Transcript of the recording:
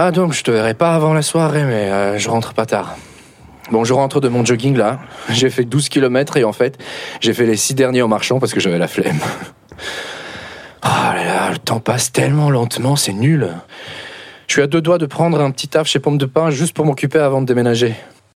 Ah donc, je te verrai pas avant la soirée, mais euh, je rentre pas tard. Bon, je rentre de mon jogging là. J'ai fait 12 km et en fait, j'ai fait les 6 derniers en marchant parce que j'avais la flemme. Oh là là, le temps passe tellement lentement, c'est nul. Je suis à deux doigts de prendre un petit taf chez Pomme de Pain juste pour m'occuper avant de déménager.